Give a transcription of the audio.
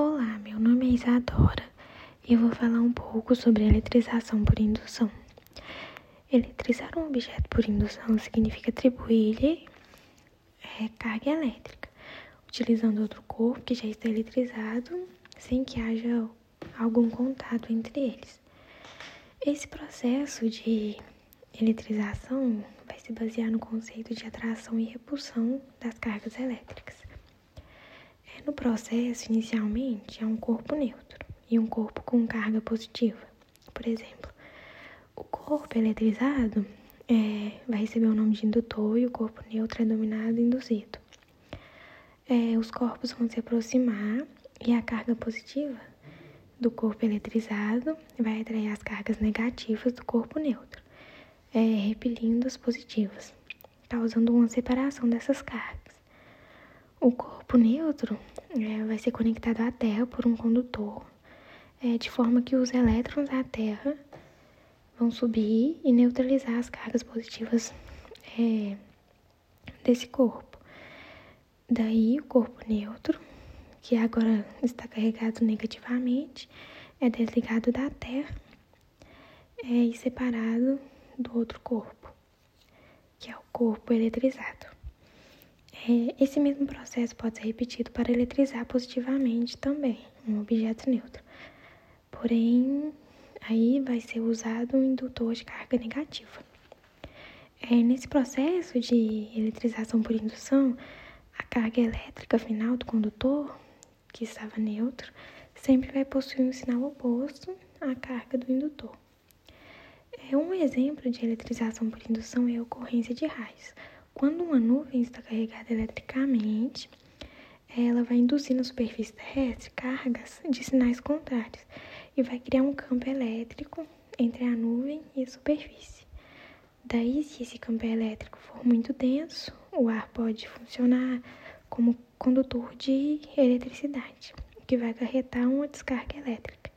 Olá, meu nome é Isadora e eu vou falar um pouco sobre eletrização por indução. Eletrizar um objeto por indução significa atribuir-lhe é, carga elétrica, utilizando outro corpo que já está eletrizado sem que haja algum contato entre eles. Esse processo de eletrização vai se basear no conceito de atração e repulsão das cargas elétricas. No processo, inicialmente, há um corpo neutro e um corpo com carga positiva. Por exemplo, o corpo eletrizado é, vai receber o nome de indutor e o corpo neutro é denominado induzido. É, os corpos vão se aproximar e a carga positiva do corpo eletrizado vai atrair as cargas negativas do corpo neutro, é, repelindo as positivas, causando uma separação dessas cargas. O corpo neutro é, vai ser conectado à Terra por um condutor, é, de forma que os elétrons da Terra vão subir e neutralizar as cargas positivas é, desse corpo. Daí, o corpo neutro, que agora está carregado negativamente, é desligado da Terra é, e separado do outro corpo, que é o corpo eletrizado. É, esse mesmo processo pode ser repetido para eletrizar positivamente também um objeto neutro. Porém, aí vai ser usado um indutor de carga negativa. É, nesse processo de eletrização por indução, a carga elétrica final do condutor, que estava neutro, sempre vai possuir um sinal oposto à carga do indutor. É, um exemplo de eletrização por indução é a ocorrência de raios. Quando uma nuvem está carregada eletricamente, ela vai induzir na superfície terrestre cargas de sinais contrários e vai criar um campo elétrico entre a nuvem e a superfície. Daí, se esse campo elétrico for muito denso, o ar pode funcionar como condutor de eletricidade, que vai acarretar uma descarga elétrica.